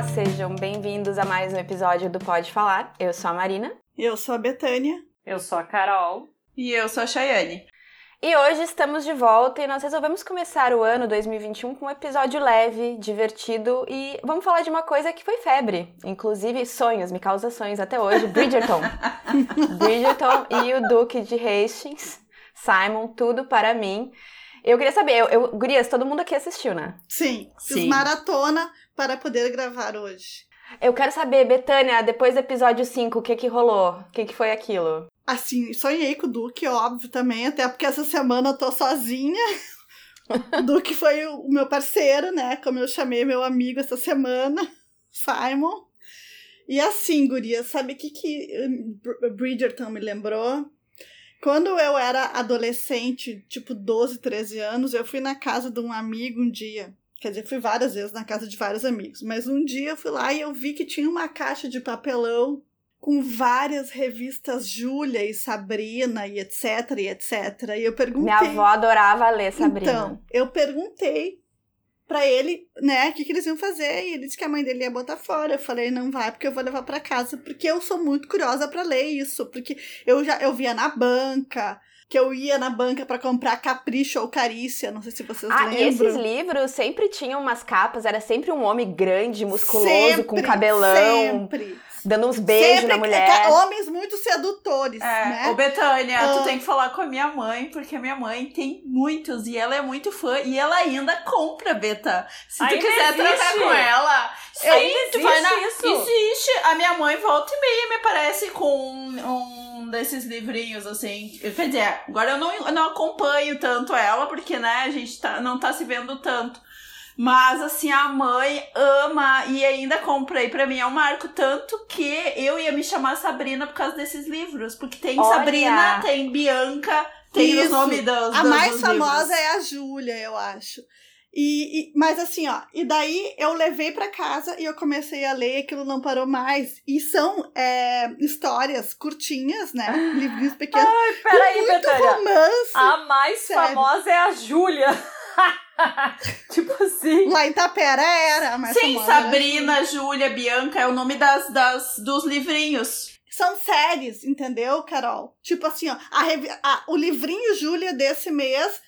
Olá, sejam bem-vindos a mais um episódio do Pode Falar. Eu sou a Marina. Eu sou a Betânia. Eu sou a Carol. E eu sou a Chayane. E hoje estamos de volta e nós resolvemos começar o ano 2021 com um episódio leve, divertido e vamos falar de uma coisa que foi febre, inclusive sonhos, me causa sonhos até hoje, Bridgerton. Bridgerton e o Duque de Hastings, Simon, tudo para mim. Eu queria saber, eu, eu, Gurias, todo mundo aqui assistiu, né? Sim, fiz Sim. maratona para poder gravar hoje. Eu quero saber, Betânia, depois do episódio 5, o que que rolou? O que que foi aquilo? Assim, sonhei com o Duque, óbvio, também, até porque essa semana eu tô sozinha. o Duque foi o meu parceiro, né? Como eu chamei meu amigo essa semana, Simon. E assim, guria, sabe o que que Bridgerton me lembrou? Quando eu era adolescente, tipo 12, 13 anos, eu fui na casa de um amigo um dia. Quer dizer, fui várias vezes na casa de vários amigos. Mas um dia eu fui lá e eu vi que tinha uma caixa de papelão com várias revistas Júlia e Sabrina e etc e etc. E eu perguntei. Minha avó adorava ler Sabrina. Então, eu perguntei para ele, né, o que, que eles iam fazer. E ele disse que a mãe dele ia botar fora. Eu falei, não vai, porque eu vou levar para casa. Porque eu sou muito curiosa para ler isso. Porque eu já eu via na banca que eu ia na banca para comprar Capricho ou Carícia, não sei se vocês ah, lembram. Esses livros sempre tinham umas capas, era sempre um homem grande, musculoso, sempre, com cabelão. Sempre. Dando uns beijos sempre, na mulher. Homens muito sedutores, é, né? Ô, Betânia, ah. tu tem que falar com a minha mãe, porque a minha mãe tem muitos e ela é muito fã e ela ainda compra, Beta. Se tu quiser tratar com ela, eu, existe tu vai na... isso. Existe. A minha mãe volta e meia me aparece com um desses livrinhos, assim. Quer dizer, agora eu não, eu não acompanho tanto ela, porque, né, a gente tá, não tá se vendo tanto. Mas, assim, a mãe ama e ainda comprei. Pra mim é um marco. Tanto que eu ia me chamar Sabrina por causa desses livros. Porque tem Olha. Sabrina, tem Bianca, tem Isso. os nomes dos A mais famosa livros. é a Júlia, eu acho. E, e, mas assim, ó, e daí eu levei para casa e eu comecei a ler, aquilo não parou mais. E são é, histórias curtinhas, né? Livrinhos pequenos. Ai, peraí, muito Betânia. romance. A mais sério. famosa é a Júlia. tipo assim. Lá em Tapera era a mais Sim, né? Sabrina, Júlia, Bianca é o nome das, das, dos livrinhos. São séries, entendeu, Carol? Tipo assim, ó, a, a- o livrinho Júlia desse mês,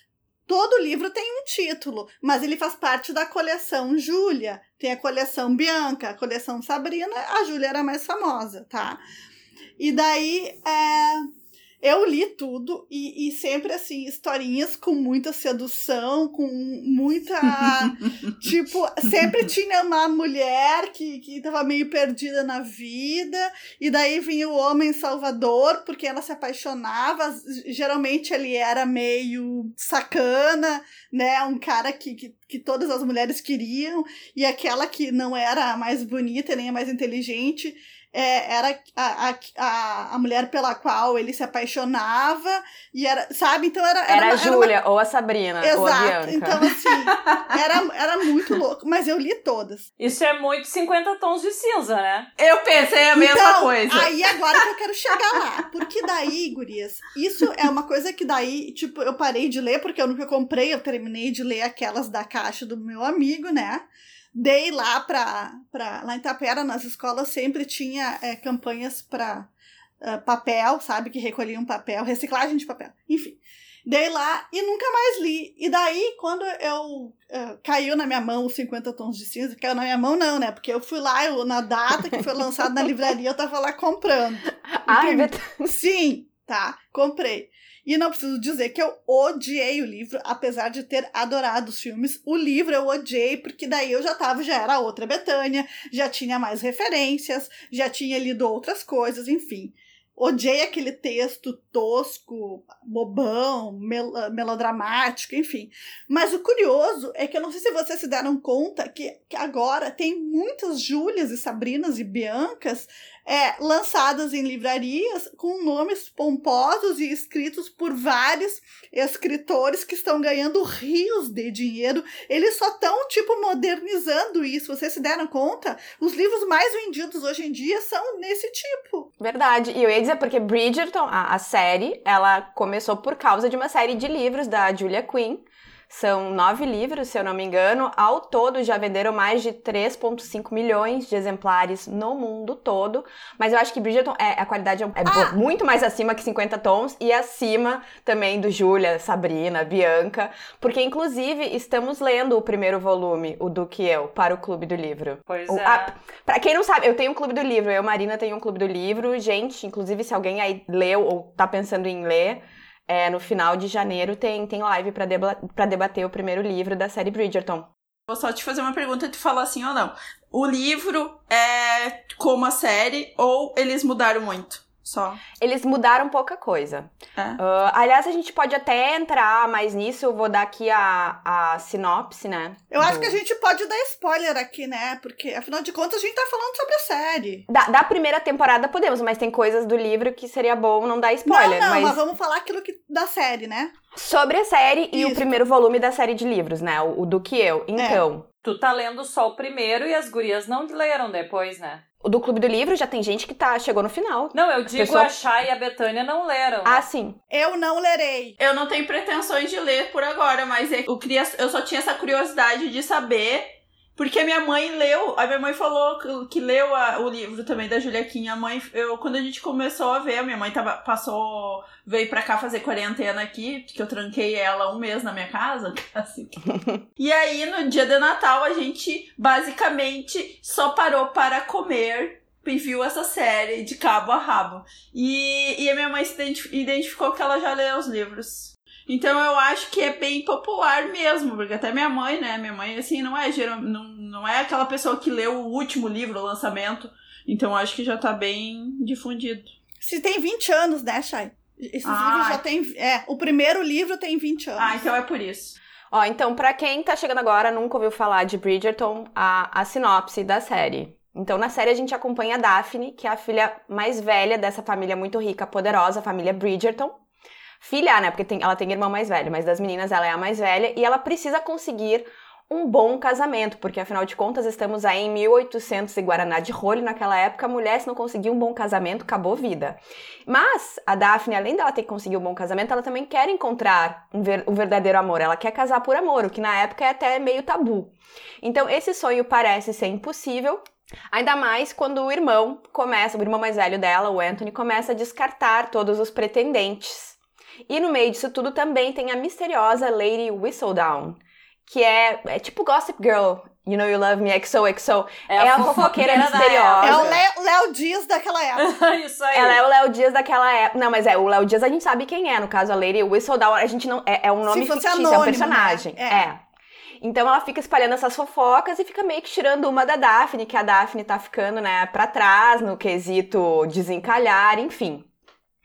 todo livro tem um título, mas ele faz parte da coleção Júlia. Tem a coleção Bianca, a coleção Sabrina, a Júlia era a mais famosa, tá? E daí, é, eu li tudo e, e sempre, assim, historinhas com muita sedução, com muita. tipo, sempre tinha uma mulher que, que tava meio perdida na vida, e daí vinha o homem salvador, porque ela se apaixonava. Geralmente ele era meio sacana, né? Um cara que, que, que todas as mulheres queriam, e aquela que não era a mais bonita nem a mais inteligente é, era a, a, a, a mulher pela qual ele se apaixonava, e era, sabe? Então era. Era, uma- a Júlia, ou a Sabrina, ou a Exato. Bianca. Então, assim, era, era muito louco. Mas eu li todas. Isso é muito 50 tons de cinza, né? Eu pensei a mesma então, coisa. Aí agora que eu quero chegar lá. Porque daí, gurias, isso é uma coisa que daí, tipo, eu parei de ler, porque eu nunca comprei, eu terminei de ler aquelas da caixa do meu amigo, né? Dei lá pra, pra. Lá em Tapera, nas escolas, sempre tinha é, campanhas pra ah, papel, sabe? Que recolhiam papel, reciclagem de papel. Enfim. Dei lá e nunca mais li. E daí, quando eu ah, caiu na minha mão os 50 tons de cinza, caiu na minha mão, não, né? Porque eu fui lá, eu, na data que foi lançado na livraria, eu tava lá comprando. Ai. Betânia. Sim, tá, comprei. E não preciso dizer que eu odiei o livro, apesar de ter adorado os filmes. O livro eu odiei, porque daí eu já tava, já era outra Betânia, já tinha mais referências, já tinha lido outras coisas, enfim. Odiei aquele texto tosco, bobão, mel melodramático, enfim. Mas o curioso é que eu não sei se vocês se deram conta que, que agora tem muitas Júlias e Sabrinas e Biancas é, lançadas em livrarias com nomes pomposos e escritos por vários escritores que estão ganhando rios de dinheiro. Eles só estão, tipo, modernizando isso. Vocês se deram conta? Os livros mais vendidos hoje em dia são nesse tipo. Verdade. E eu ia dizer porque Bridgerton, a, a série, ela começou por causa de uma série de livros da Julia Quinn. São nove livros, se eu não me engano. Ao todo já venderam mais de 3,5 milhões de exemplares no mundo todo. Mas eu acho que Bridgerton, é, a qualidade é, é Ah! muito mais acima que 50 tons e acima também do Júlia, Sabrina, Bianca. Porque, inclusive, estamos lendo o primeiro volume, o Duque e Eu, para o Clube do Livro. Pois O- é. a- Pra quem não sabe, eu tenho um clube do livro, eu, Marina, tenho um clube do livro. Gente, inclusive, se alguém aí leu ou tá pensando em ler, é, no final de janeiro tem, tem live pra debater o primeiro livro da série Bridgerton. Vou só te fazer uma pergunta e tu falar assim ou não. O livro é como a série ou eles mudaram muito? Só. Eles mudaram pouca coisa. É. Ah, aliás, a gente pode até entrar mais nisso, eu vou dar aqui a, a sinopse, né? Eu acho do- que a gente pode dar spoiler aqui, né? Porque, afinal de contas, a gente tá falando sobre a série. Da, da primeira temporada podemos, mas tem coisas do livro que seria bom não dar spoiler. não, não, mas... mas vamos falar aquilo que, da série, né? sobre a série e o Isso. primeiro volume da série de livros, né? O, o do que eu. Então, Tu tá lendo só o primeiro e as gurias não leram depois, né? o do Clube do Livro já tem gente que tá, chegou no final. Não, eu digo pessoa- a Chay e a Betânia não leram. né? Ah, sim. Eu não lerei. Eu não tenho pretensões de ler por agora, mas é- eu, queria, eu só tinha essa curiosidade de saber. Porque a minha mãe leu, a minha mãe falou que, leu a- o livro também da Juliaquinha. A mãe, eu, quando a gente começou a ver, a minha mãe tava, passou, veio pra cá fazer quarentena aqui, porque eu tranquei ela um mês na minha casa. Assim. e aí, no dia de Natal, a gente basicamente só parou para comer e viu essa série de cabo a rabo. E, e a minha mãe se identif- identificou que ela já leu os livros. Então eu acho que é bem popular mesmo, porque até minha mãe, né? Minha mãe, assim, não é, geral, não, não é aquela pessoa que leu o último livro, o lançamento. Então eu acho que já tá bem difundido. Se tem 20 anos, né, Chay? Esses Ah. livros já tem. É, o primeiro livro tem 20 anos. Ah, então é por isso. Ó, então, pra quem tá chegando agora, nunca ouviu falar de Bridgerton, a, a sinopse da série. Então, na série a gente acompanha a Daphne, que é a filha mais velha dessa família muito rica, poderosa, a família Bridgerton. Filha, né? Porque tem- ela tem irmão mais velho, mas das meninas ela é a mais velha e ela precisa conseguir um bom casamento, porque afinal de contas estamos aí em 1800 e Guaraná de rolho naquela época, a mulher se não conseguir um bom casamento, acabou vida. Mas a Daphne, além dela ter que conseguir um bom casamento, ela também quer encontrar um, ver- um verdadeiro amor, ela quer casar por amor, o que na época é até meio tabu. Então esse sonho parece ser impossível, Ainda mais quando o irmão começa, o irmão mais velho dela, o Anthony, começa a descartar todos os pretendentes. E no meio disso tudo também tem a misteriosa Lady Whistledown, que é, é tipo Gossip Girl, You Know You Love Me, XOXO. É, a fofoqueira misteriosa. É o Léo, Dias daquela época. Isso aí. Ela é o Léo Dias daquela época. Não, mas é, o Léo Dias a gente sabe quem é. No caso, a Lady Whistledown, a gente não. É, é um nome fictício, é um anônimo, personagem. né? É. É. Então ela fica espalhando essas fofocas e fica meio que tirando uma da Daphne, que a Daphne tá ficando, né, pra trás no quesito desencalhar, enfim.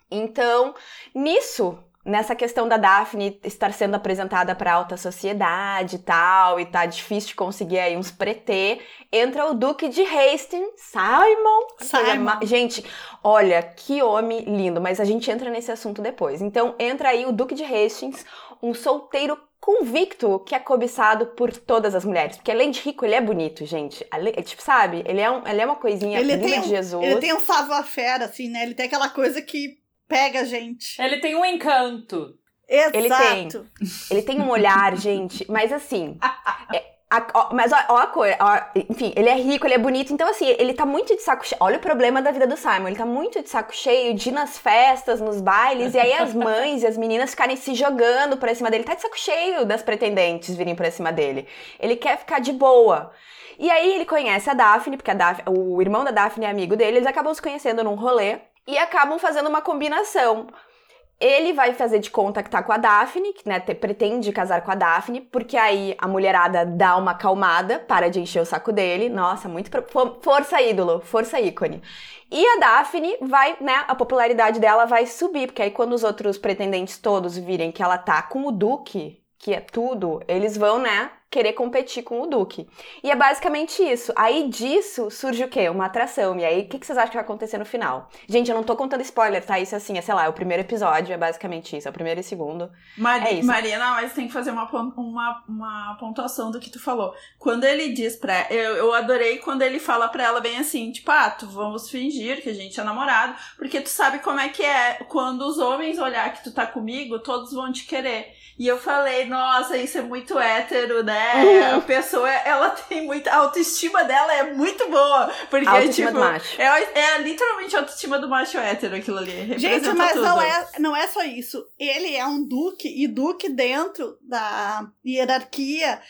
Então, nisso, nessa questão da Daphne estar sendo apresentada pra alta sociedade e tal, e tá difícil de conseguir aí uns pretê, entra o Duque de Hastings, Simon. Simon. Gente, olha, que homem lindo, mas a gente entra nesse assunto depois. Então, entra aí o Duque de Hastings, um solteiro convicto que é cobiçado por todas as mulheres. Porque além de rico, ele é bonito, gente. É tipo, sabe? Ele é, um, ele é uma coisinha Ele linda tem, de Jesus. ele tem um savoir-faire, assim, né? Ele tem aquela coisa que pega a gente. Ele tem um encanto. Exato. Ele tem. Ele tem um olhar, gente, mas assim. é- a- ó, mas ó, ó a cor, ó, enfim, ele é rico, ele é bonito, então assim, ele tá muito de saco cheio. Olha o problema da vida do Simon, ele tá muito de saco cheio de ir nas festas, nos bailes, e aí as mães e as meninas ficarem se jogando pra cima dele. Tá de saco cheio das pretendentes virem pra cima dele. Ele quer ficar de boa. E aí ele conhece a Daphne, porque a Daphne, o irmão da Daphne é amigo dele, eles acabam se conhecendo num rolê e acabam fazendo uma combinação. Ele vai fazer de conta que tá com a Daphne, que né, te- pretende casar com a Daphne, porque aí a mulherada dá uma acalmada, para de encher o saco dele. Nossa, muito. pro- for- Força ídolo, força ícone. E a Daphne vai, né, a popularidade dela vai subir, porque aí quando os outros pretendentes todos virem que ela tá com o Duque, que é tudo, eles vão, né, querer competir com o Duque. E é basicamente isso. Aí disso surge o quê? Uma atração. E aí, o que, que vocês acham que vai acontecer no final? Gente, eu não tô contando spoiler, tá? Isso assim, é, sei lá, é o primeiro episódio, é basicamente isso, é o primeiro e segundo. Mari É isso. Marina, mas tem que fazer uma, uma, uma pontuação do que tu falou. Quando ele diz pra. Eu, eu adorei quando ele fala pra ela bem assim: tipo, ah, tu vamos fingir que a gente é namorado, porque tu sabe como é que é. Quando os homens olhar que tu tá comigo, todos vão te querer. E eu falei, nossa, isso é muito hétero, né? Uhum. A pessoa, ela tem muita. A autoestima dela é muito boa. Porque, A autoestima tipo. do macho. É, é literalmente a autoestima do macho hétero aquilo ali. Gente, mas tudo. não é, não é só isso. Ele é um duque, e duque dentro da hierarquia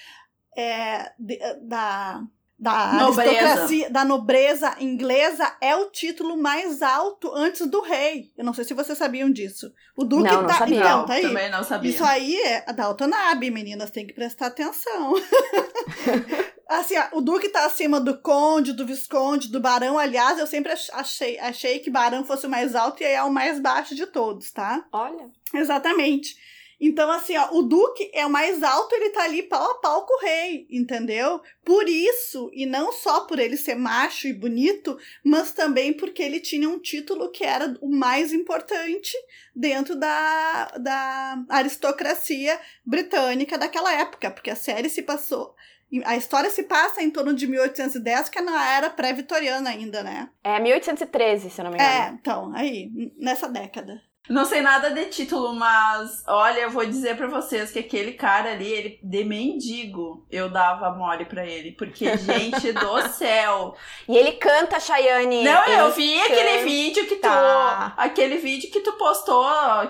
é, de- da, da Nobreza. aristocracia, da nobreza inglesa, é o título mais alto antes do rei. Eu não sei se vocês sabiam disso. O duque Não, não tá, sabia. então, tá aí. também não sabia. Isso aí é da Altonabe, meninas, tem que prestar atenção. assim, ó, o Duque tá acima do Conde, do Visconde, do Barão. Aliás, eu sempre ach- achei, achei que Barão fosse o mais alto e é o mais baixo de todos, tá? Olha. Exatamente. Então, assim, ó, o Duque é o mais alto, ele tá ali pau a pau com o rei, entendeu? Por isso, e não só por ele ser macho e bonito, mas também porque ele tinha um título que era o mais importante dentro da, da aristocracia britânica daquela época, porque a série se passou. A história se passa em torno de 1810, que é na era pré-vitoriana ainda, né? É 1813, se eu não me engano. É, então, aí, nessa década. Não sei nada de título, mas olha, eu vou dizer pra vocês que aquele cara ali, ele de mendigo, eu dava mole pra ele, porque gente do céu. E ele canta Cheyenne. Não, eu vi aquele canta. vídeo que tu, Tá. aquele vídeo que tu postou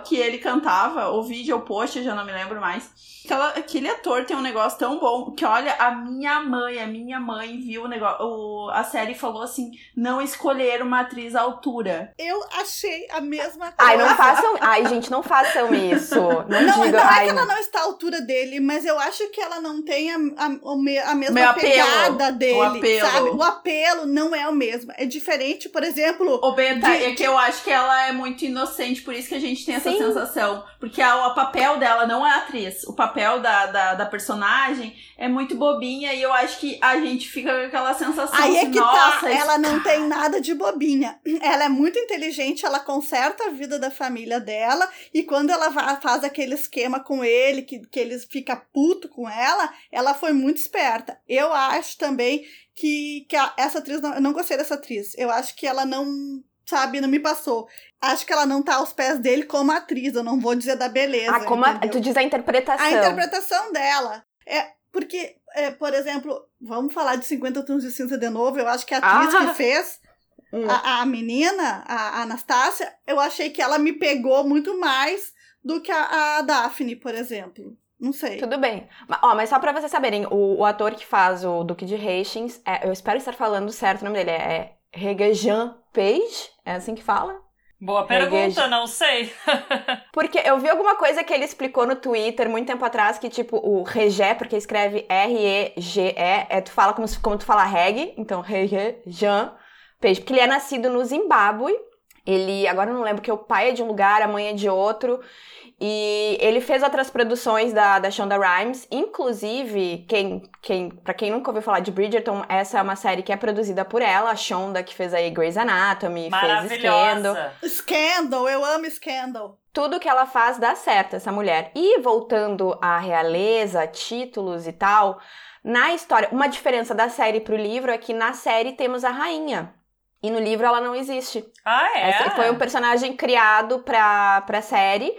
que ele cantava, o vídeo ou post, eu já não me lembro mais. Aquela, aquele ator tem um negócio tão bom que, olha, a minha mãe, a minha mãe viu o negócio, o, a série falou assim, não escolher uma atriz à altura. Eu achei a mesma coisa. Ai, não façam. Ai, gente, não façam isso. Não, Não, digam. não é ai, que ela não está à altura dele, mas eu acho que ela não tem a, a, a mesma Meu apelo. pegada dele, O apelo. sabe? O apelo não é o mesmo. É diferente, por exemplo... Ô, Benta, De- é que eu acho que ela é muito inocente, por isso que a gente tem essa Sim. sensação. Porque a- o papel dela não é a atriz. O papel da, da, da personagem é muito bobinha e eu acho que a gente fica com aquela sensação Aí é que nossa, tá, ela não tem nada de bobinha. Ela é muito inteligente, ela conserta a vida da família dela, e quando ela faz aquele esquema com ele, que, que ele fica puto com ela, ela foi muito esperta. Eu acho também que, que a- essa atriz, não, eu não gostei dessa atriz. Eu acho que ela não, sabe, não me passou. Acho que ela não tá aos pés dele como atriz, eu não vou dizer da beleza. Ah, como a, tu diz a interpretação. a interpretação dela. É, porque, é, por exemplo, vamos falar de 50 Tons de Cinza de novo, eu acho que a atriz Ah. que fez, Hum. a, a menina, a, a Anastácia, eu achei que ela me pegou muito mais do que a, a Daphne, por exemplo. Não sei. Tudo bem. Ma- Ó, mas só pra vocês saberem, o, o ator que faz o Duque de Hastings, é- eu espero estar falando certo o nome dele, é Regejan Page? É assim que fala? Boa pergunta, não sei. Porque eu vi alguma coisa que ele explicou no Twitter muito tempo atrás, que tipo, o Regé, porque escreve R-E-G-E, é, tu fala como, se- como tu fala reggae, então Regejan Page, porque ele é nascido no Zimbábue, ele, agora eu não lembro que o pai é de um lugar, a mãe é de outro, e ele fez outras produções da, da Shonda Rhimes, inclusive, quem, quem, pra quem nunca ouviu falar de Bridgerton, essa é uma série que é produzida por ela, a Shonda, que fez aí Grey's Anatomy, fez Scandal. Scandal, eu amo Scandal. Tudo que ela faz dá certo, essa mulher. E voltando à realeza, títulos e tal, na história, uma diferença da série pro livro é que na série temos a rainha. E no livro ela não existe. Ah, é? Essa foi um personagem criado pra, pra série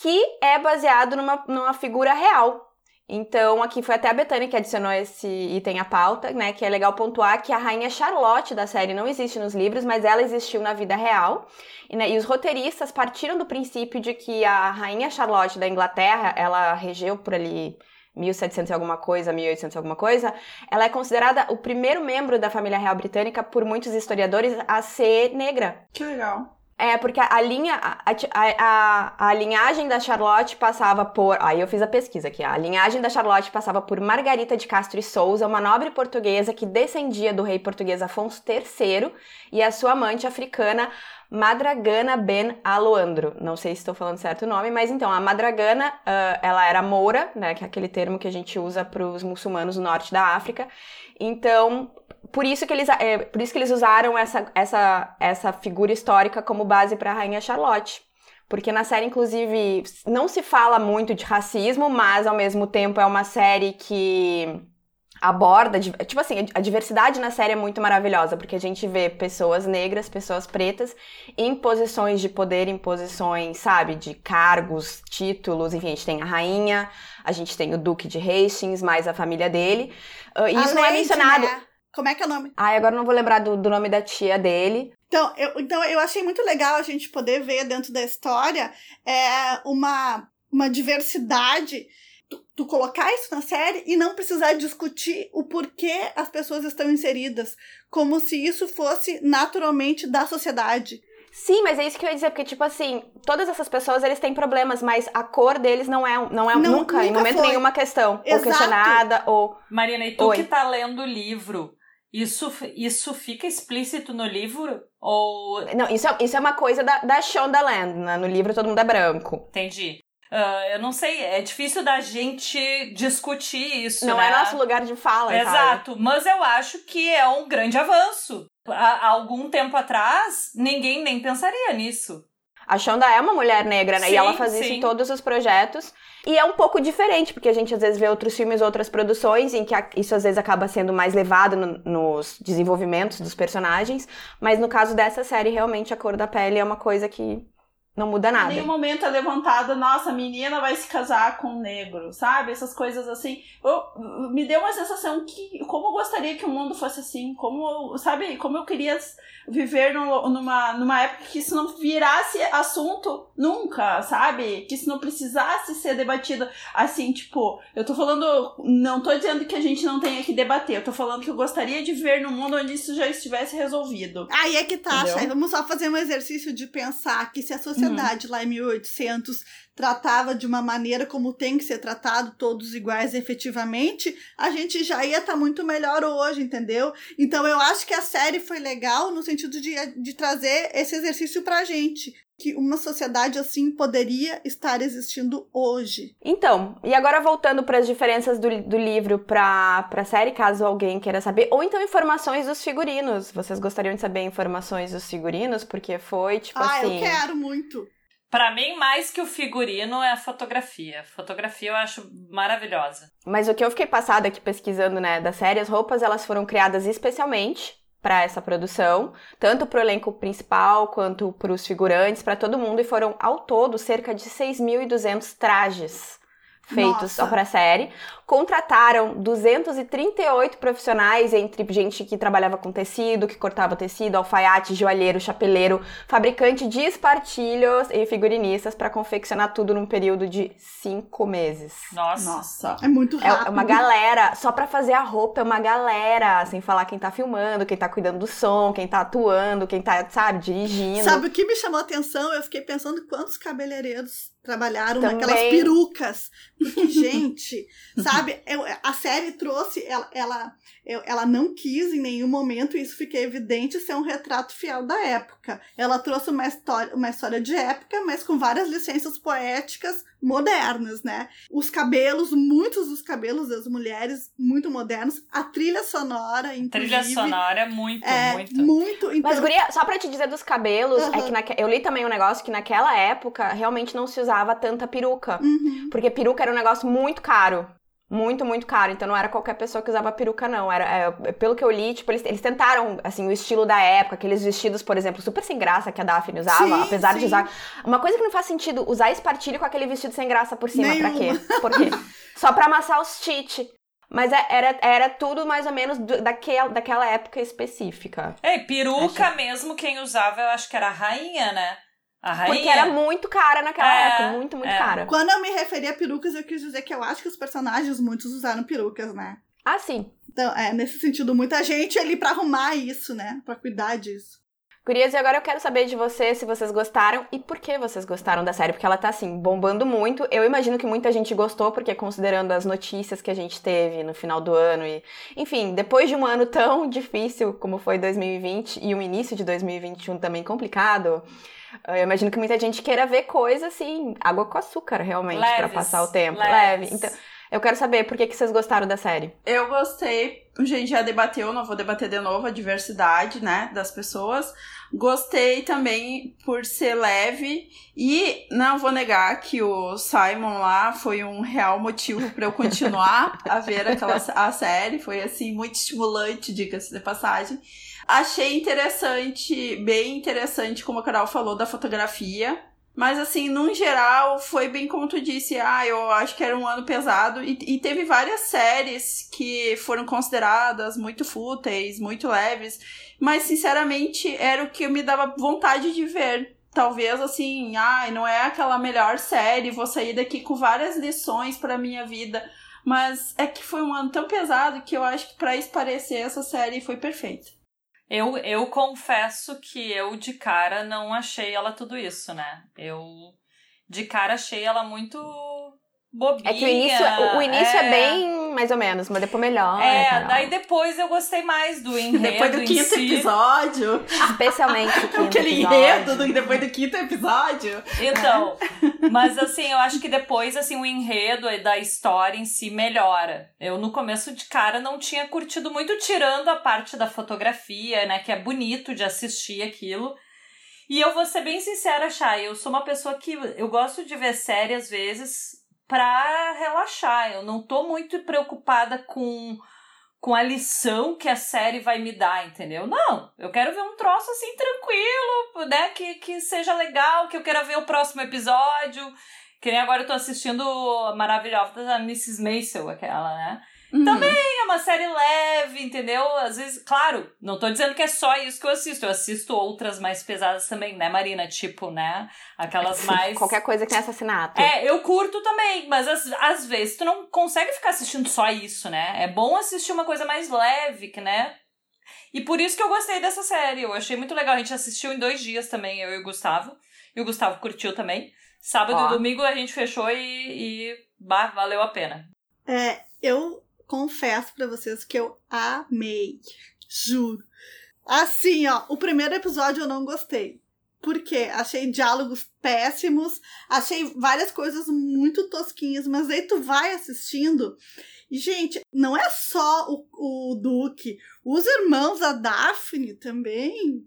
que é baseado numa, numa figura real. Então, aqui foi até a Betânia que adicionou esse item à pauta, né? Que é legal pontuar que a rainha Charlotte da série não existe nos livros, mas ela existiu na vida real. E, né, e os roteiristas partiram do princípio de que a rainha Charlotte da Inglaterra, ela regeu por ali 1700 e alguma coisa, 1800 e alguma coisa, ela é considerada o primeiro membro da família real britânica por muitos historiadores a ser negra. Que legal. É, porque a linha, a, a, a, a, linhagem da Charlotte passava por. Aí eu fiz a pesquisa aqui. A linhagem da Charlotte passava por Margarita de Castro e Souza, uma nobre portuguesa que descendia do rei português Afonso III e a sua amante africana Madragana Ben Aloandro. Não sei se estou falando certo o nome, mas então, a Madragana, uh, ela era moura, né, que é aquele termo que a gente usa para os muçulmanos no norte da África. Então, por isso que eles, é, por isso que eles usaram essa, essa, essa figura histórica como base para a Rainha Charlotte. Porque na série, inclusive, não se fala muito de racismo, mas ao mesmo tempo é uma série que aborda, tipo assim, a diversidade na série é muito maravilhosa, porque a gente vê pessoas negras, pessoas pretas em posições de poder, em posições, sabe, de cargos, títulos, enfim, a gente tem a rainha, a gente tem o duque de Hastings, mais a família dele. Uh, e isso não é mencionado. Né? Como é que é o nome? Ai, agora não vou lembrar do, do nome da tia dele. Então eu, então, eu achei muito legal a gente poder ver dentro da história é, uma, uma diversidade. Tu, tu, colocar isso na série e não precisar discutir o porquê as pessoas estão inseridas, como se isso fosse naturalmente da sociedade. Sim, mas é isso que eu ia dizer, porque, tipo assim, todas essas pessoas, eles têm problemas, mas a cor deles não é, não é não, nunca, nunca, em momento foi. nenhuma questão. Exato. Ou questionada, ou... Marina, e tu Oi. que tá lendo o livro, isso, isso fica explícito no livro? Ou. Não, isso é, isso é uma coisa da, da Shondaland. Né? No livro todo mundo é branco. Entendi. Uh, eu não sei, é difícil da gente discutir isso. Não né? é nosso lugar de fala. Exato, sabe? mas eu acho que é um grande avanço. Há, há algum tempo atrás, ninguém nem pensaria nisso. A Shonda é uma mulher negra, né? Sim, e ela faz sim. isso em todos os projetos. E é um pouco diferente, porque a gente às vezes vê outros filmes, outras produções, em que isso às vezes acaba sendo mais levado no, nos desenvolvimentos dos personagens. Mas no caso dessa série, realmente a cor da pele é uma coisa que não muda nada. Em nenhum momento é levantada, nossa, a menina vai se casar com um negro, sabe? Essas coisas assim. Eu, me deu uma sensação que, como eu gostaria que o mundo fosse assim, como, sabe, como eu queria viver no, numa, numa época que isso não virasse assunto nunca, sabe? Que isso não precisasse ser debatido assim, tipo, eu tô falando, não tô dizendo que a gente não tenha que debater, eu tô falando que eu gostaria de ver num mundo onde isso já estivesse resolvido. Aí é que tá, Chay, vamos só fazer um exercício de pensar que se a sociedade sociedade uhum. lá em 1800 tratava de uma maneira como tem que ser tratado, todos iguais efetivamente, a gente já ia estar tá muito melhor hoje, entendeu? Então eu acho que a série foi legal no sentido de, de trazer esse exercício pra gente. Que uma sociedade assim poderia estar existindo hoje. Então, e agora voltando para as diferenças do, do livro para a série, caso alguém queira saber, ou então informações dos figurinos. Vocês gostariam de saber informações dos figurinos? Porque foi tipo ah, assim. Ah, eu quero muito. Para mim, mais que o figurino é a fotografia. Fotografia eu acho maravilhosa. Mas o que eu fiquei passada aqui pesquisando, né, da série, as roupas elas foram criadas especialmente para essa produção, tanto para o elenco principal quanto para os figurantes, para todo mundo, e foram ao todo cerca de 6.200 trajes feitos para a série. Contrataram 238 profissionais, entre gente que trabalhava com tecido, que cortava tecido, alfaiate, joalheiro, chapeleiro, fabricante de espartilhos e figurinistas para confeccionar tudo num período de cinco meses. Nossa. Nossa. É muito rápido. É uma galera, só para fazer a roupa é uma galera, sem falar quem tá filmando, quem tá cuidando do som, quem tá atuando, quem tá, sabe, dirigindo. Sabe o que me chamou a atenção? Eu fiquei pensando quantos cabeleireiros trabalharam Também. naquelas perucas. Porque, gente, sabe, eu, a série trouxe, ela, ela, eu, ela não quis em nenhum momento, e isso fica evidente, ser um retrato fiel da época. Ela trouxe uma história, uma história de época, mas com várias licenças poéticas modernas, né? Os cabelos, muitos dos cabelos das mulheres, muito modernos. A trilha sonora, inclusive. Trilha sonora, muito, é, muito. Muito. Então... Mas, Guria, só pra te dizer dos cabelos, uhum. é que naque... eu li também um negócio que naquela época realmente não se usava tanta peruca. Uhum. Porque peruca era um negócio muito caro. Muito, muito caro. Então não era qualquer pessoa que usava peruca, não. Era, é, pelo que eu li, tipo, eles, eles tentaram, assim, o estilo da época, aqueles vestidos, por exemplo, super sem graça que a Daphne usava, sim, apesar sim. de usar. Uma coisa que não faz sentido, usar espartilho com aquele vestido sem graça por cima. Nenhuma. Pra quê? Por quê? Só pra amassar os tite. Mas é, era, era tudo mais ou menos do, daquela, daquela época específica. É, peruca mesmo, quem usava, eu acho que era a rainha, né? A rainha? Porque era muito cara naquela é, época, muito, muito é. cara. Quando eu me referi a perucas, eu quis dizer que eu acho que os personagens, muitos usaram perucas, né? Ah, sim. Então, é, nesse sentido, muita gente ali para arrumar isso, né? Para cuidar disso. Gurias, e agora eu quero saber de vocês se vocês gostaram e por que vocês gostaram da série, porque ela tá assim, bombando muito. Eu imagino que muita gente gostou, porque considerando as notícias que a gente teve no final do ano e, enfim, depois de um ano tão difícil como foi 2020 e o início de 2021 também complicado, eu imagino que muita gente queira ver coisa assim, água com açúcar, realmente, para passar o tempo. Leves. Leve. Então, eu quero saber por que, que vocês gostaram da série. Eu gostei, a gente já debateu, não vou debater de novo a diversidade, né, das pessoas. Gostei também por ser leve e não vou negar que o Simon lá foi um real motivo para eu continuar a ver aquela a série, foi assim muito estimulante, diga-se de passagem. Achei interessante, bem interessante, como a Carol falou, da fotografia. Mas, assim, num geral, foi bem como tu disse. Ah, eu acho que era um ano pesado. E, e teve várias séries que foram consideradas muito fúteis, muito leves. Mas, sinceramente, era o que me dava vontade de ver. Talvez, assim, ai, não é aquela melhor série, vou sair daqui com várias lições para minha vida. Mas é que foi um ano tão pesado que eu acho que para esparecer essa série foi perfeita. Eu, eu confesso que eu de cara não achei ela tudo isso, né? Eu de cara achei ela muito bobinha. É que o início, o, o início é... é... bem mais ou menos, mas depois melhor. É, daí depois eu gostei mais do enredo. depois do quinto si. episódio. Especialmente o quinto Aquele episódio. enredo do, depois do quinto episódio. Então, mas assim, eu acho que depois, assim, o enredo da história em si melhora. Eu no começo de cara não tinha curtido muito, tirando a parte da fotografia, né, que é bonito de assistir aquilo. E eu vou ser bem sincera, Chay, eu sou uma pessoa que eu gosto de ver série às vezes para relaxar. Eu não tô muito preocupada com com a lição que a série vai me dar, entendeu? Não, eu quero ver um troço assim tranquilo, né, que, que seja legal, que eu queira ver o próximo episódio. Que nem agora eu tô assistindo a maravilhosa da Mrs. Maisel, aquela, né? Uhum. Também é uma série leve, entendeu? Às vezes, claro, não tô dizendo que é só isso que eu assisto. Eu assisto outras mais pesadas também, né, Marina? Tipo, né? Aquelas mais. Qualquer coisa que tem assassinato. É, eu curto também, mas às, às vezes tu não consegue ficar assistindo só isso, né? É bom assistir uma coisa mais leve, que, né? E por isso que eu gostei dessa série. Eu achei muito legal. A gente assistiu em dois dias também, eu e o Gustavo. E o Gustavo curtiu também. Sábado Ó. e domingo a gente fechou e, e bah, valeu a pena. É, eu confesso para vocês que eu amei. Juro. Assim, ó, o primeiro episódio eu não gostei. Porque achei diálogos péssimos, achei várias coisas muito tosquinhas, mas aí tu vai assistindo. E, gente, não é só o, o Duque, os irmãos da Daphne também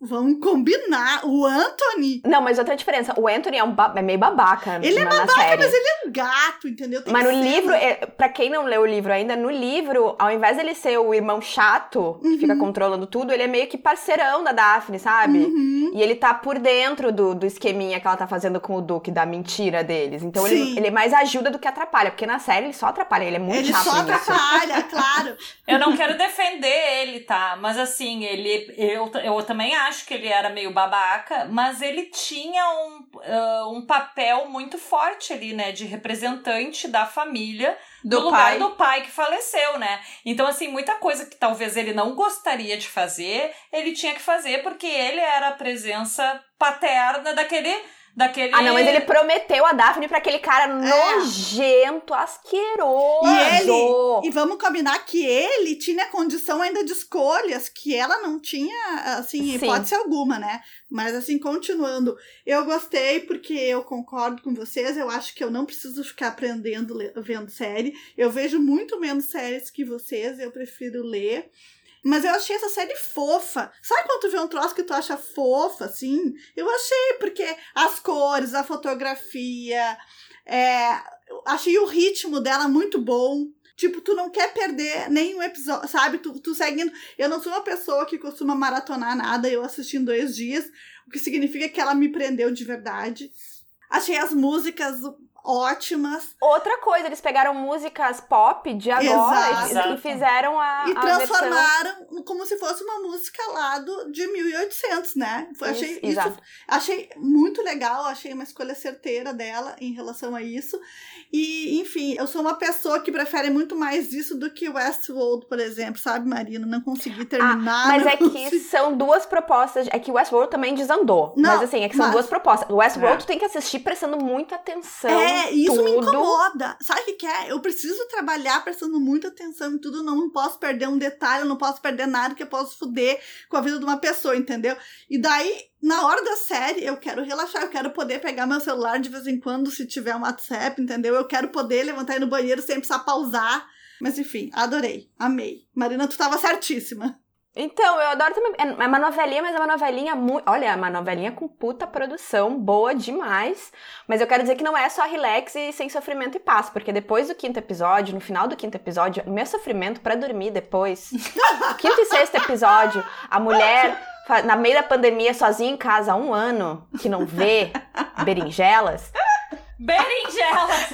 Vamos combinar. O Anthony. Não, mas outra diferença. O Anthony é, um é meio babaca. Ele é na, babaca, na mas ele é um gato, entendeu? Tem mas no ser. livro, é, pra quem não leu o livro ainda, no livro, ao invés dele ser o irmão chato, que uhum. fica controlando tudo, ele é meio que parceirão da Daphne, sabe? Uhum. E ele tá por dentro do, do esqueminha que ela tá fazendo com o Duque, da mentira deles. Então ele, ele mais ajuda do que atrapalha, porque na série ele só atrapalha, ele é muito ele chato. Ele só atrapalha, claro. Eu não quero defender ele, tá? Mas assim, ele. Eu, eu também acho que ele era meio babaca, mas ele tinha um, uh, um papel muito forte ali, né? De representante da família do pai. lugar do pai que faleceu, né? Então, assim, muita coisa que talvez ele não gostaria de fazer, ele tinha que fazer porque ele era a presença paterna daquele daquele. Ah, não, mas ele prometeu a Daphne pra aquele cara é. nojento, asqueroso. E ele. E vamos combinar que ele tinha condição ainda de escolhas que ela não tinha, assim, Sim. hipótese alguma, né? Mas assim, continuando, eu gostei porque eu concordo com vocês, eu acho que eu não preciso ficar aprendendo vendo série. Eu vejo muito menos séries que vocês, eu prefiro ler. Mas eu achei essa série fofa. Sabe quando tu vê um troço que tu acha fofa, assim? Eu achei, porque as cores, a fotografia, é, achei o ritmo dela muito bom. Tipo, tu não quer perder nenhum episódio, sabe? Tu, tu seguindo. Eu não sou uma pessoa que costuma maratonar nada, eu assisti em dois dias, o que significa que ela me prendeu de verdade. Achei as músicas ótimas. Outra coisa, eles pegaram músicas pop de agora e, e, fizeram a. E a transformaram versão... como se fosse uma música lá do, de 1800, né? Foi, achei Isso, isso, exato. achei muito legal, achei uma escolha certeira dela em relação a isso. E, enfim, eu sou uma pessoa que prefere muito mais isso do que Westworld, por exemplo, sabe, Marina? Não consegui terminar. Mas não é que consegui- são duas propostas. É que Westworld também desandou. Não, mas assim, é que são mas- duas propostas. Westworld É. tem que assistir prestando muita atenção. É, e isso me tudo. incomoda. Sabe o que, que é? Eu preciso trabalhar prestando muita atenção em tudo, não posso perder um detalhe, não posso perder nada que eu posso fuder com a vida de uma pessoa, entendeu? E daí, na hora da série, eu quero relaxar, eu quero poder pegar meu celular de vez em quando, se tiver um WhatsApp, entendeu? Eu quero poder levantar e ir no banheiro sem precisar pausar. Mas enfim, adorei, amei. Marina, tu tava certíssima. Então, eu adoro também. É uma novelinha, mas é uma novelinha muito. Olha, é uma novelinha com puta produção, boa demais. Mas eu quero dizer que não é só relax e sem sofrimento e paz, porque depois do quinto episódio, no final do quinto episódio, o meu sofrimento pra dormir depois. quinto e sexto episódio, a mulher. Na meio da pandemia, sozinha em casa há um ano, que não vê berinjelas. Berinjelas!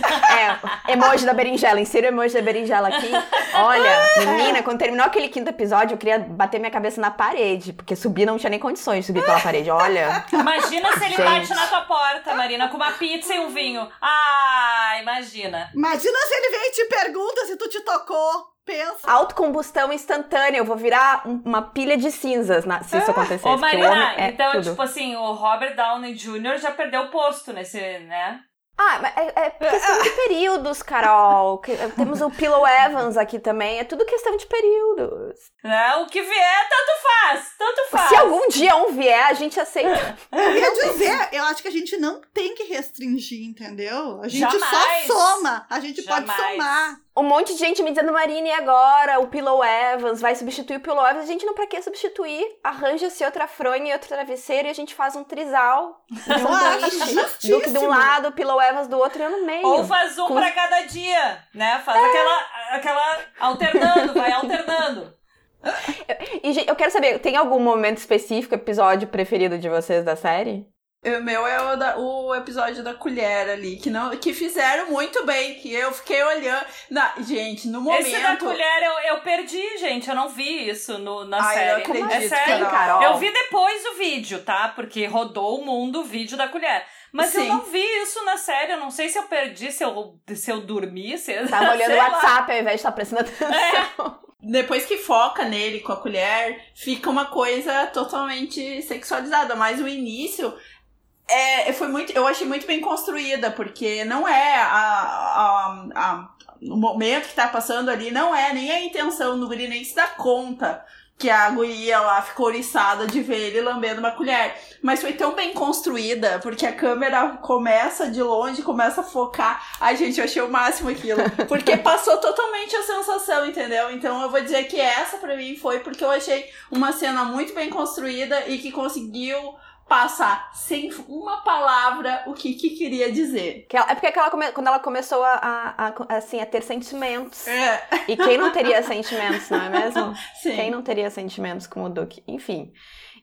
É, emoji da berinjela, insira o emoji da berinjela aqui. Olha, menina, quando terminou aquele quinto episódio, eu queria bater minha cabeça na parede, porque subir não tinha nem condições de subir pela parede. Olha. Imagina se ele Gente. bate na tua porta, Marina, com uma pizza e um vinho. Ah, imagina. Imagina se ele vem e te pergunta se tu te tocou. Pensa. Autocombustão instantânea, eu vou virar um- uma pilha de cinzas na- se isso acontecer. Ô, Marina, é então, tudo. tipo assim, o Robert Downey Jr. já perdeu o posto nesse, né? Ah, mas é, é questão de períodos, Carol. Que- Temos o Pillow Evans aqui também. É tudo questão de períodos. né? O que vier, tanto faz, tanto faz. Se algum dia um vier, a gente aceita. Quer dizer, eu acho que a gente não tem que restringir, entendeu? A gente Jamais. só soma. A gente pode Jamais. somar. Um monte de gente me dizendo, Marina, e agora? O Pillow Evans vai substituir o Pillow Evans. Gente, não pra que substituir? Arranja-se outra fronha e outro travesseiro e a gente faz um trisal. Um Eu acho. Duque de um lado, Pillow Evans do outro e eu no meio. Ou faz um Com- pra cada dia, né? Faz aquela, aquela alternando, vai alternando. E, gente, eu quero saber, tem algum momento específico, episódio preferido de vocês da série? O meu é o, da- o episódio da colher ali, que não que fizeram muito bem, que eu fiquei olhando. Na, gente, no momento. Esse da colher eu, eu perdi, gente. Eu não vi isso no, na Ai, série. eu acredito, é sério. Carol. Eu vi depois o vídeo, tá? Porque rodou o mundo o vídeo da colher. Mas eu Sim. não vi isso na série. Eu não sei se eu perdi, se eu, se eu dormi, se Tava olhando o. WhatsApp ao invés de estar prestando atenção. Depois que foca nele com a colher, fica uma coisa totalmente sexualizada. Mas o início é, foi muito. Eu achei muito bem construída, porque não é a. a, a- o momento que tá passando ali não é nem a intenção do guri nem se dá conta que a guria lá ficou oriçada de ver ele lambendo uma colher. Mas foi tão bem construída, porque a câmera começa de longe, começa a focar. Ai, gente, eu achei o máximo aquilo. Porque passou totalmente a sensação, entendeu? Então eu vou dizer que essa pra mim foi porque eu achei uma cena muito bem construída e que conseguiu passar sem uma palavra o que, que queria dizer. Que ela- é porque aquela come- quando ela começou a, a- a- assim, a ter sentimentos. É, E quem não teria sentimentos, não é mesmo? sim. Quem não teria sentimentos como o Duque? Enfim.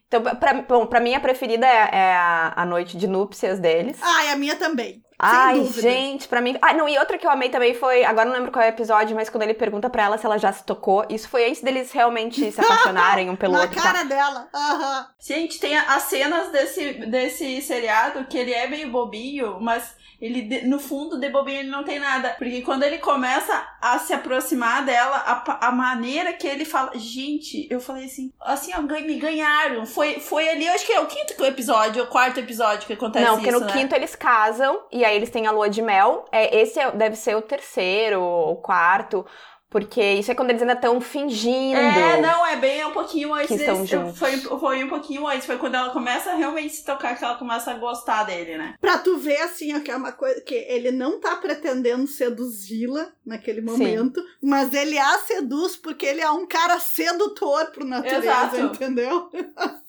Então, pra, bom, pra mim, a preferida é, é a, a noite de núpcias deles. Ai, a minha também. Ai, dúvida. gente, pra mim. Ah, não, e outra que eu amei também foi. Agora não lembro qual é o episódio, mas quando ele pergunta pra ela se ela já se tocou. Isso foi antes deles realmente se apaixonarem um pelo Na outro. tá? cara dela. Aham. Gente, tem as cenas desse, desse seriado que ele é meio bobinho, mas ele no fundo de bobinho ele não tem nada. Porque quando ele começa a se aproximar dela, a, a maneira que ele fala. Gente, eu falei assim, assim, ó, me ganharam. Foi, foi ali, eu acho que é o quinto episódio, o quarto episódio que acontece Não, porque isso, no né? quinto eles casam e aí eles têm a lua de mel. É, esse é- deve ser o terceiro ou quarto, porque isso é quando eles ainda estão fingindo. É, não, é bem um pouquinho antes. Que estão desse- juntos. foi, foi um pouquinho antes. Foi quando ela começa a realmente se tocar, que ela começa a gostar dele, né? Pra tu ver, assim, que é uma coisa que ele não tá pretendendo seduzi-la naquele momento, mas ele a seduz porque ele é um cara sedutor por natureza, Exato. entendeu?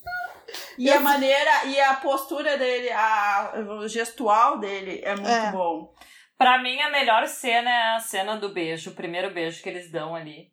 E a maneira, e a postura dele, a, o gestual dele é muito É. bom. Pra mim, a melhor cena é a cena do beijo, o primeiro beijo que eles dão ali.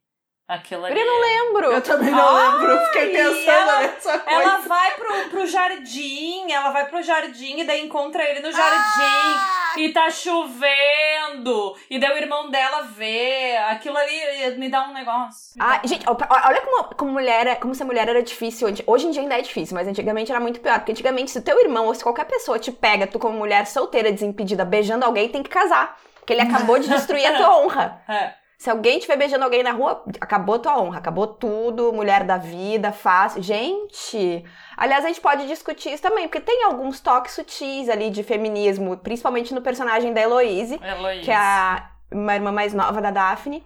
Aquilo ali. Eu não lembro. Eu também não Ai, lembro, fiquei pensando ela- nessa coisa. Ela vai pro, pro jardim, ela vai pro jardim e daí encontra ele no jardim. Ah, E tá chovendo. E daí o irmão dela vê. Aquilo ali me dá um negócio. Ah, gente, olha como, como mulher, é- como ser mulher era difícil. Hoje em dia ainda é difícil, mas antigamente era muito pior. Porque antigamente, se o teu irmão ou se qualquer pessoa te pega, tu como mulher solteira, desimpedida, beijando alguém, tem que casar. Porque ele acabou de destruir a tua honra. É. Se alguém estiver beijando alguém na rua, acabou tua honra, acabou tudo, mulher da vida, fácil. Gente, aliás, a gente pode discutir isso também, porque tem alguns toques sutis ali de feminismo, principalmente no personagem da Heloise, Heloísa. que é a, uma irmã mais nova da Daphne,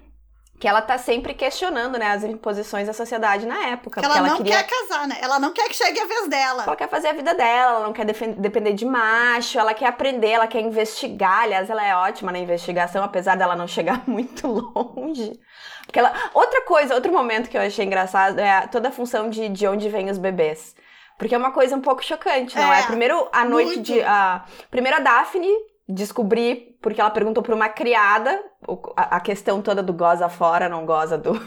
que ela tá sempre questionando, né, as imposições da sociedade na época. que porque ela ela não queria. quer casar, né? Ela não quer que chegue a vez dela. Ela quer fazer a vida dela, ela não quer depender de macho, ela quer aprender, ela quer investigar. Aliás, ela é ótima na investigação, apesar dela não chegar muito longe. Porque ela... Outra coisa, outro momento que eu achei engraçado é toda a função de, de onde vêm os bebês. Porque é uma coisa um pouco chocante, não é? É, Primeiro, a noite muito. de. A... Primeiro, a Daphne descobrir, porque ela perguntou pra uma criada a questão toda do goza fora, não goza do,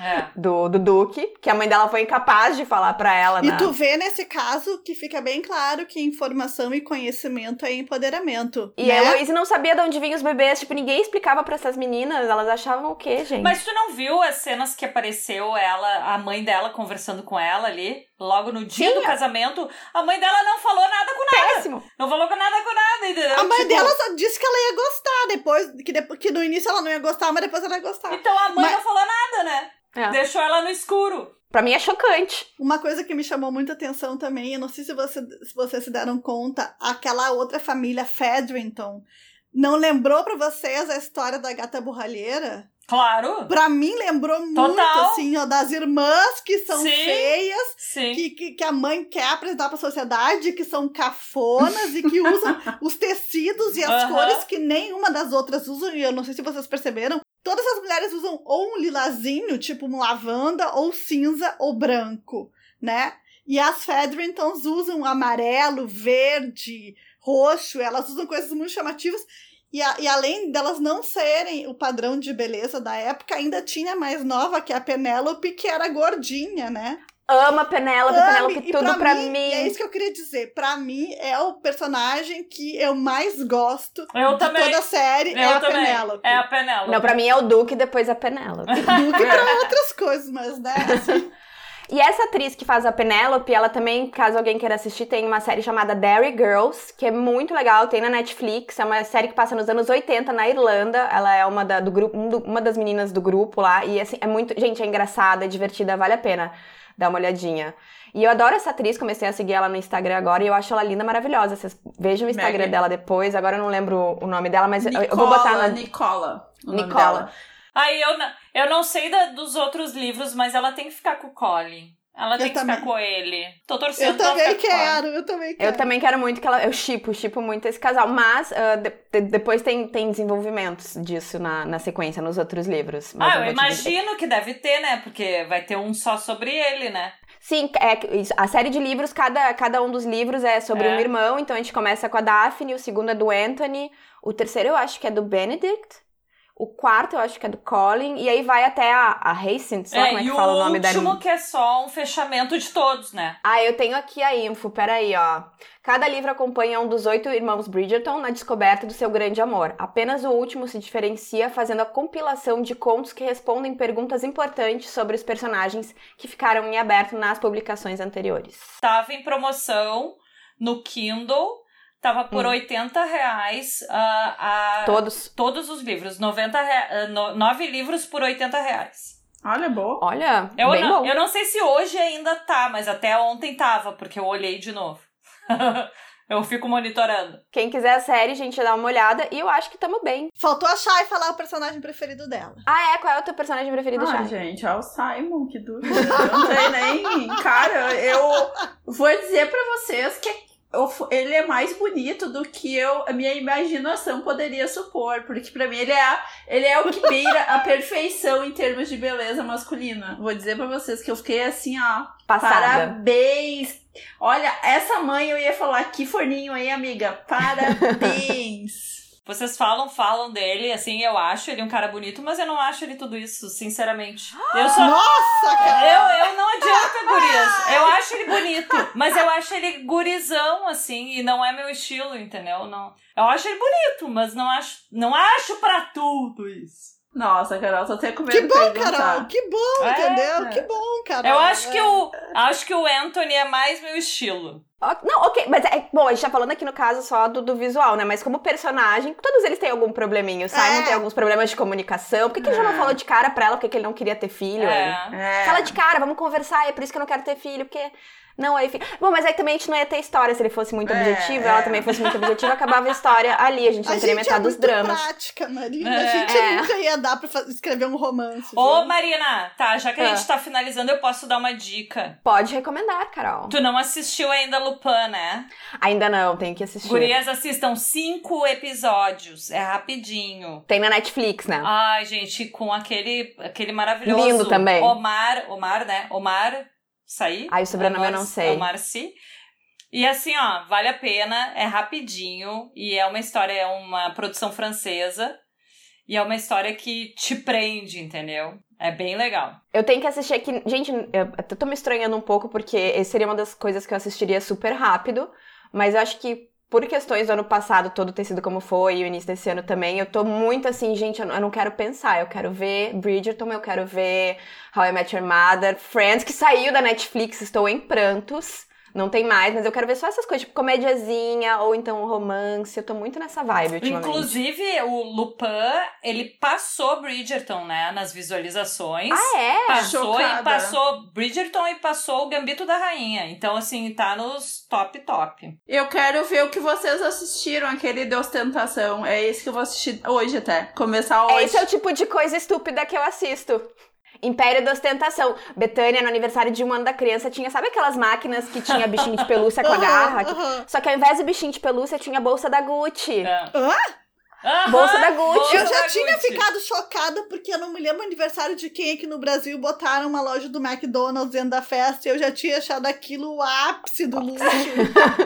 É. do, do Duque, que a mãe dela foi incapaz de falar pra ela. E na- tu vê nesse caso que fica bem claro que informação e conhecimento é empoderamento. E né? a Heloísa não sabia de onde vinham os bebês, tipo, ninguém explicava pra essas meninas, elas achavam o quê, gente? Mas tu não viu as cenas que apareceu ela, a mãe dela conversando com ela ali? Logo no dia Sim. do casamento, a mãe dela não falou nada com nada. péssimo. Não falou com nada com nada, entendeu? A mãe Tipo, dela só disse que ela ia gostar depois, que, depois, que no início ela não ia gostar, mas depois ela ia gostar. Então a mãe Mas- não falou nada, né? É. Deixou ela no escuro. Pra mim é chocante. Uma coisa que me chamou muita atenção também, eu não sei se, você, se vocês se deram conta, aquela outra família Fedrington não lembrou pra vocês a história da gata borralheira? Claro. Pra mim lembrou muito, Total. assim, ó, das irmãs que são Sim. feias, Sim. que, que, que a mãe quer apresentar pra sociedade, que são cafonas e que usam os tecidos e as Aham. cores que nenhuma das outras usam, e eu não sei se vocês perceberam, todas as mulheres usam ou um lilazinho, tipo um lavanda, ou cinza ou branco, né? E as Fedringtons usam amarelo, verde, roxo, elas usam coisas muito chamativas. E, a- e além delas não serem o padrão de beleza da época, ainda tinha mais nova, que é a Penélope, que era gordinha, né? Ama a Penélope, Ame, Penélope tudo pra, mim, mim. e é isso que eu queria dizer. Pra mim, é o personagem que eu mais gosto Eu de também. toda a série. Eu é a também. Penélope. É a Penélope. Não, pra mim é o Duque e depois a Penélope. Do que pra outras coisas, mas né? assim, E essa atriz que faz a Penélope, ela também, caso alguém queira assistir, tem uma série chamada Derry Girls, que é muito legal, tem na Netflix, é uma série que passa nos anos 80 na Irlanda. Ela é uma, da, do grupo, um do- uma das meninas do grupo lá, e assim, é muito. Gente, é engraçada, é divertida, vale a pena dar uma olhadinha. E eu adoro essa atriz, comecei a seguir ela no Instagram agora e eu acho ela linda, maravilhosa. Vocês vejam o Instagram Maggie. dela depois, agora eu não lembro o nome dela, mas eu- Nicola, eu vou botar na. Nicola. o nome Nicola. dela. Aí eu, não- eu não sei da- dos outros livros, mas ela tem que ficar com o Colin. Ela tem que também. ficar com ele. Tô torcendo eu pra ela também quero, eu também quero. Eu também quero muito que ela. Eu chipo, chipo muito esse casal. Mas ah, de- de- depois tem, tem desenvolvimentos disso na, na sequência, nos outros livros. Mas Ah, eu dizer. imagino que deve ter, né? Porque vai ter um só sobre ele, né? Sim, é, que a série de livros, cada, cada um dos livros é sobre É. um irmão. Então a gente começa com a Daphne, o segundo é do Anthony, o terceiro eu acho que é do Benedict. O quarto eu acho que é do Colin. E aí vai até a, a Hastings, sei lá como é e que fala o nome da último que é só um fechamento de todos, né? Ah, eu tenho aqui a info, peraí, ó. Cada livro acompanha um dos oito irmãos Bridgerton na descoberta do seu grande amor. Apenas o último se diferencia fazendo a compilação de contos que respondem perguntas importantes sobre os personagens que ficaram em aberto nas publicações anteriores. Tava em promoção no Kindle. Tava por Hum. 80 reais ah, a- Todos. todos os livros. 90 rea- ah, no- nove livros por 80 reais. Olha, boa. Olha, Eu bem não, bom. eu não sei se hoje ainda tá, mas até ontem tava, porque eu olhei de novo. eu fico monitorando. Quem quiser a série, gente, dá uma olhada. E eu acho que tamo bem. Faltou a Shai falar o personagem preferido dela. Ah, é? Qual é o teu personagem preferido, Ah, gente, é o Simon, que dúvida. Eu não sei nem. Cara, eu vou dizer pra vocês que fu- ele é mais bonito do que eu, a minha imaginação poderia supor. Porque pra mim ele é, ele é o que beira a perfeição em termos de beleza masculina. Vou dizer pra vocês que eu fiquei assim, ó. Passada. Parabéns! Olha, essa mãe eu ia falar, que forninho aí, amiga. Parabéns! Vocês falam, falam dele, assim, eu acho ele um cara bonito, mas eu não acho ele tudo isso, sinceramente. Eu só. Nossa, cara! Eu, eu não adianta, gurias. Eu acho ele bonito, mas eu acho ele gurizão, assim, e não é meu estilo, entendeu? Não. Eu acho ele bonito, mas não acho, não acho pra tudo isso. Nossa, Carol, tô até com medo Que de bom, perguntar. Carol! Que bom, É. entendeu? Que bom, Carol! Eu acho que É. o, acho que o Anthony é mais meu estilo. Não, ok, mas é. Bom, a gente tá falando aqui no caso só do, do visual, né? Mas como personagem, todos eles têm algum probleminha. O Simon É. tem alguns problemas de comunicação. Por que, que ele já não É. falou de cara pra ela? Porque que ele não queria ter filho? É. É. Fala de cara, vamos conversar, é por isso que eu não quero ter filho, porque. Não, aí fica. Bom, mas aí também a gente não ia ter história se ele fosse muito É, objetivo, é. ela também fosse muito objetiva, acabava a história ali, a gente A não teria gente é metade dos dramas. prática, Marina. É. A gente É. nunca ia dar pra escrever um romance. Ô, viu? Marina, tá, já que a Ah. gente tá finalizando, eu posso dar uma dica. Pode recomendar, Carol. Tu não assistiu ainda Lupin, né? Ainda não, tem que assistir. Gurias, assistam cinco episódios. É rapidinho. Tem na Netflix, né? Ai, gente, com aquele, aquele maravilhoso. Lindo também. Omar, Omar, né? Omar Saí. Ai, o sobrenome eu não sei. Omar Sy. E assim, ó, vale a pena, é rapidinho e é uma história, é uma produção francesa e é uma história que te prende, entendeu? É bem legal. Eu tenho que assistir aqui. Gente, eu tô me estranhando um pouco porque seria uma das coisas que eu assistiria super rápido, mas eu acho que por questões do ano passado todo ter sido como foi e o início desse ano também, eu tô muito assim, gente, eu não- quero pensar. Eu quero ver Bridgerton, eu quero ver How I Met Your Mother, Friends, que saiu da Netflix, estou em prantos. Não tem mais, mas eu quero ver só essas coisas, tipo comédiazinha ou então romance. Eu tô muito nessa vibe ultimamente. Inclusive, o Lupin, ele passou Bridgerton, né, nas visualizações. Ah, é? Passou Chocada. e passou Bridgerton e passou o Gambito da Rainha. Então, assim, tá nos top top. Eu quero ver o que vocês assistiram, aquele de ostentação. É esse que eu vou assistir hoje até. Começar hoje. Esse é o tipo de coisa estúpida que eu assisto. Império da Ostentação. Betânia, no aniversário de um ano da criança, tinha, sabe aquelas máquinas que tinha bichinho de pelúcia com a garra? Só que ao invés do bichinho de pelúcia, tinha a bolsa da Gucci. É. Hã? Aham, Bolsa da Gucci. bolsa Eu já tinha Gucci. ficado chocada porque eu não me lembro o aniversário de quem aqui no Brasil botaram uma loja do McDonald's dentro da festa e eu já tinha achado aquilo o ápice do luxo.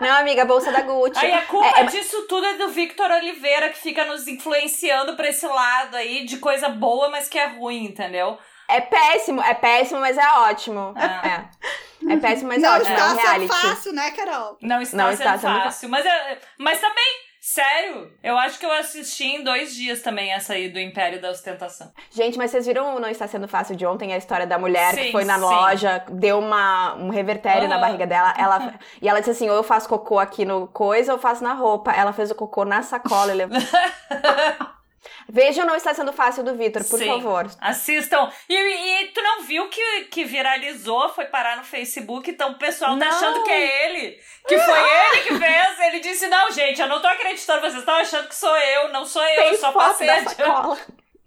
Não, amiga, a bolsa da Gucci. Aí a culpa É, é- disso tudo é do Victor Oliveira, que fica nos influenciando pra esse lado aí de coisa boa, mas que é ruim, entendeu? É péssimo, é péssimo, mas é ótimo. Ah. É. É péssimo, mas é não ótimo. É um está sendo reality. fácil, né, Carol? Não está Não sendo está sendo fácil. Mas, é, mas também, sério, eu acho que eu assisti em dois dias também essa aí do Império da Ostentação. Gente, mas vocês viram o Não Está Sendo Fácil de ontem? A história da mulher Sim, que foi na sim. loja, deu uma, um revertério na Ah. barriga dela. Ela, e ela disse assim: ou eu faço cocô aqui no coisa ou eu faço na roupa. Ela fez o cocô na sacola. Ele... Veja o Não Está Sendo Fácil do Vitor, por Sim. favor. Assistam. E, e tu não viu que, que viralizou, foi parar no Facebook, então o pessoal tá Não. achando que é ele. Que foi ele que fez. Ele disse: Não, gente, eu não tô acreditando, vocês estão achando que sou eu, não sou eu, Tem eu só foto passei da sacola.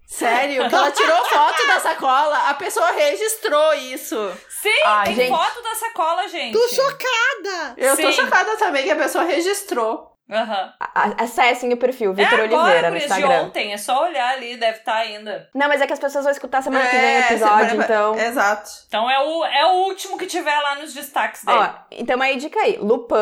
Sério? Que ela tirou foto da sacola, a pessoa registrou isso. Sim, Ai, tem gente. foto da sacola, gente. Tô chocada! Eu tô Sim. chocada também que a pessoa registrou. A- Acessem o perfil, Vitor é Oliveira, no gurias, de Instagram. ontem, é só olhar ali, deve estar ainda. Não, mas é que as pessoas vão escutar semana que vem o É, episódio, semana- então. Exato. Então é o, é o último que tiver lá nos destaques dele. Ó, então aí dica aí. Lupin,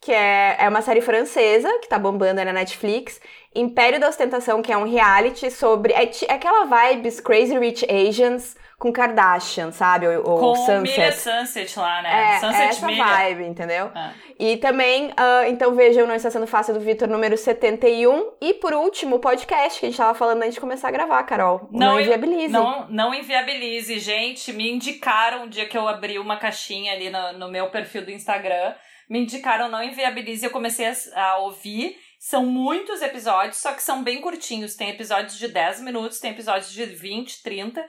que é, é uma série francesa que tá bombando aí na Netflix. Império da Ostentação, que é um reality sobre. É, é aquela vibes Crazy Rich Asians com Kardashian, sabe? Ou, ou Com Sunset. Sunset lá, né? É, Sunset essa Milha. vibe, entendeu? Ah. E também, ah, então vejam Não Está Sendo Fácil do Vitor, número 71. E por último, o podcast que a gente tava falando antes de começar a gravar, Carol. Não, Não Inviabilize. Não, não inviabilize, gente. Me indicaram um dia que eu abri uma caixinha ali no, no meu perfil do Instagram. Me indicaram não inviabilize. Eu comecei a, a ouvir. São muitos episódios, só que são bem curtinhos. Tem episódios de 10 minutos, tem episódios de 20, 30.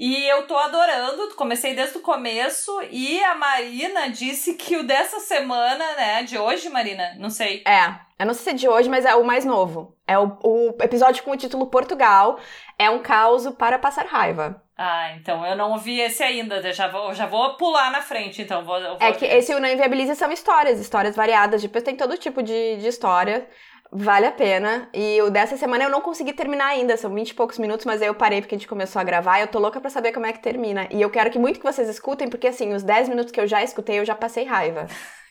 E eu tô adorando, comecei desde o começo. E a Marina disse que o dessa semana, né? De hoje, Marina? Não sei. É, eu não sei se é de hoje, mas é o mais novo. É o, o episódio com o título Portugal. É um caos para passar raiva. Ah, então eu não ouvi esse ainda. Eu já vou, já vou pular na frente, então. Vou, vou É que esse o Não Inviabilize são histórias, histórias variadas. Depois tem todo tipo de, de história. Vale a pena. E o dessa semana eu não consegui terminar ainda. São 20 e poucos minutos, mas aí eu parei porque a gente começou a gravar. E eu tô louca pra saber como é que termina. E eu quero que muito que vocês escutem, porque assim, os 10 minutos que eu já escutei, eu já passei raiva.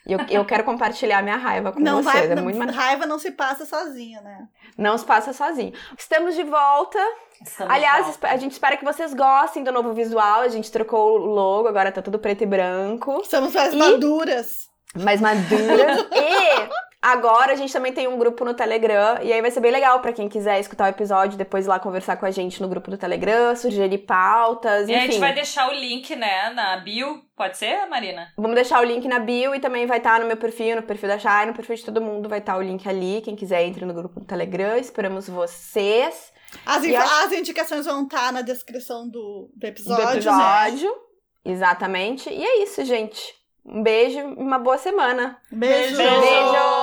E eu, eu quero compartilhar minha raiva com Não vocês. vai, é não- muito raiva não se passa sozinha, né? Não se passa sozinho. Estamos de volta. Estamos Aliás, de esp- a gente espera que vocês gostem do novo visual. A gente trocou o logo, agora tá tudo preto e branco. Estamos mais E- maduras. mais madura. e agora a gente também tem um grupo no Telegram. E aí vai ser bem legal pra quem quiser escutar o episódio, depois ir lá conversar com a gente no grupo do Telegram, sugerir pautas, E a enfim. gente vai deixar o link, né, na bio. Pode ser, Marina? Vamos deixar o link na bio e também vai estar no meu perfil, no perfil da Chay, no perfil de todo mundo vai estar o link ali. Quem quiser entre no grupo do Telegram. Esperamos vocês As, acho- as indicações vão estar na descrição do, do do episódio, né? episódio. Exatamente. E é isso, gente. Um beijo e uma boa semana. Beijo. Beijo. Beijo!